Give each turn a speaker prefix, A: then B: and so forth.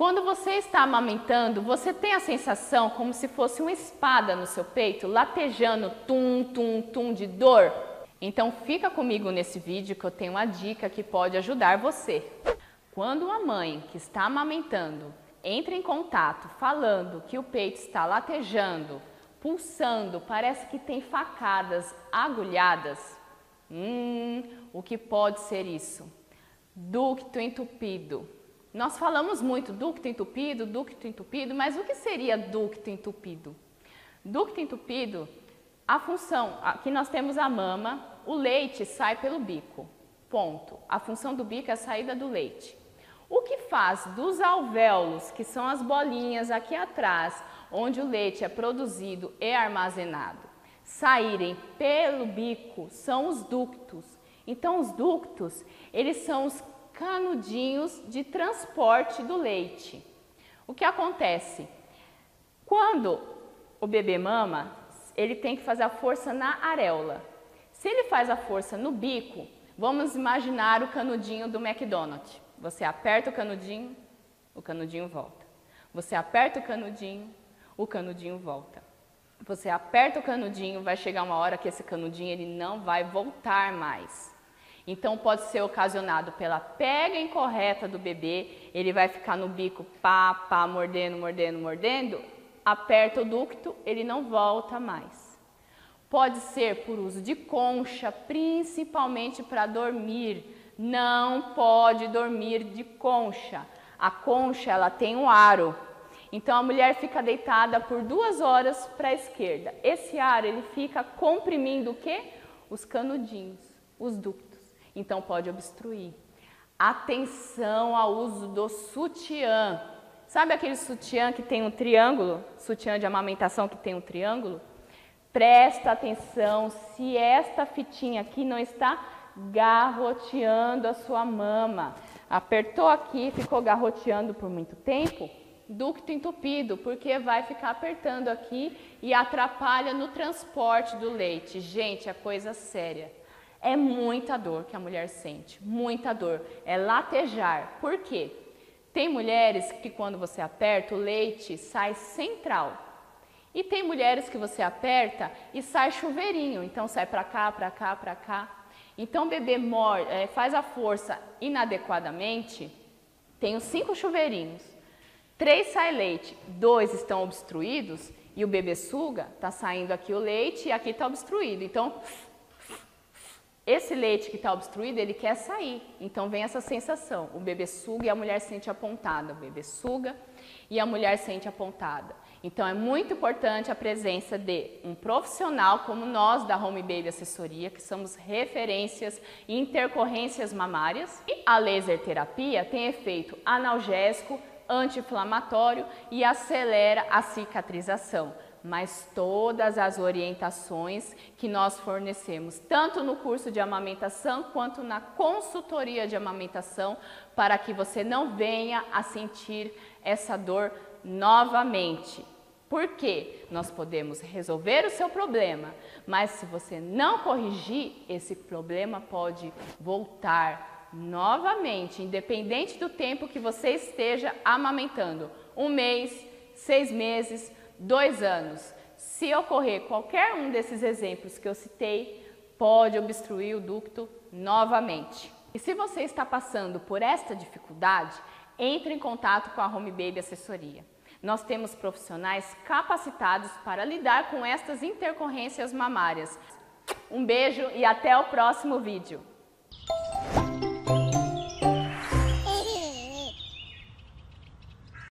A: Quando você está amamentando, você tem a sensação como se fosse uma espada no seu peito, latejando tum, tum, tum de dor? Então fica comigo nesse vídeo que eu tenho uma dica que pode ajudar você. Quando uma mãe que está amamentando entra em contato falando que o peito está latejando, pulsando, parece que tem facadas agulhadas, hum, o que pode ser isso? Ducto entupido nós falamos muito ducto entupido, ducto entupido, mas o que seria ducto entupido? Ducto entupido, a função, aqui nós temos a mama, o leite sai pelo bico, ponto. A função do bico é a saída do leite. O que faz dos alvéolos, que são as bolinhas aqui atrás, onde o leite é produzido e armazenado, saírem pelo bico, são os ductos. Então, os ductos, eles são os canudinhos de transporte do leite. O que acontece? Quando o bebê mama, ele tem que fazer a força na areola. Se ele faz a força no bico, vamos imaginar o canudinho do McDonald's. Você aperta o canudinho, o canudinho volta. Você aperta o canudinho, o canudinho volta. Você aperta o canudinho, vai chegar uma hora que esse canudinho ele não vai voltar mais. Então pode ser ocasionado pela pega incorreta do bebê, ele vai ficar no bico pá, pá, mordendo, mordendo, mordendo, aperta o ducto, ele não volta mais. Pode ser por uso de concha, principalmente para dormir. Não pode dormir de concha. A concha ela tem um aro. Então a mulher fica deitada por duas horas para a esquerda. Esse aro ele fica comprimindo o que? Os canudinhos, os ductos então pode obstruir. Atenção ao uso do sutiã. Sabe aquele sutiã que tem um triângulo? Sutiã de amamentação que tem um triângulo? Presta atenção se esta fitinha aqui não está garroteando a sua mama. Apertou aqui, ficou garroteando por muito tempo, ducto entupido, porque vai ficar apertando aqui e atrapalha no transporte do leite. Gente, é coisa séria. É muita dor que a mulher sente, muita dor. É latejar. Por quê? Tem mulheres que quando você aperta o leite sai central. E tem mulheres que você aperta e sai chuveirinho, então sai para cá, para cá, para cá. Então o bebê é, faz a força inadequadamente, os cinco chuveirinhos. Três sai leite, dois estão obstruídos e o bebê suga, está saindo aqui o leite e aqui está obstruído. Então esse leite que está obstruído, ele quer sair. Então vem essa sensação. O bebê suga e a mulher sente apontada. O bebê suga e a mulher sente apontada. Então é muito importante a presença de um profissional como nós da Home Baby Assessoria, que somos referências em intercorrências mamárias. E a laser terapia tem efeito analgésico, anti-inflamatório e acelera a cicatrização mas todas as orientações que nós fornecemos, tanto no curso de amamentação quanto na consultoria de amamentação, para que você não venha a sentir essa dor novamente. Porque nós podemos resolver o seu problema, mas se você não corrigir, esse problema pode voltar novamente, independente do tempo que você esteja amamentando um mês, seis meses, dois anos. Se ocorrer qualquer um desses exemplos que eu citei, pode obstruir o ducto novamente. E se você está passando por esta dificuldade, entre em contato com a Home Baby Assessoria. Nós temos profissionais capacitados para lidar com estas intercorrências mamárias. Um beijo e até o próximo vídeo.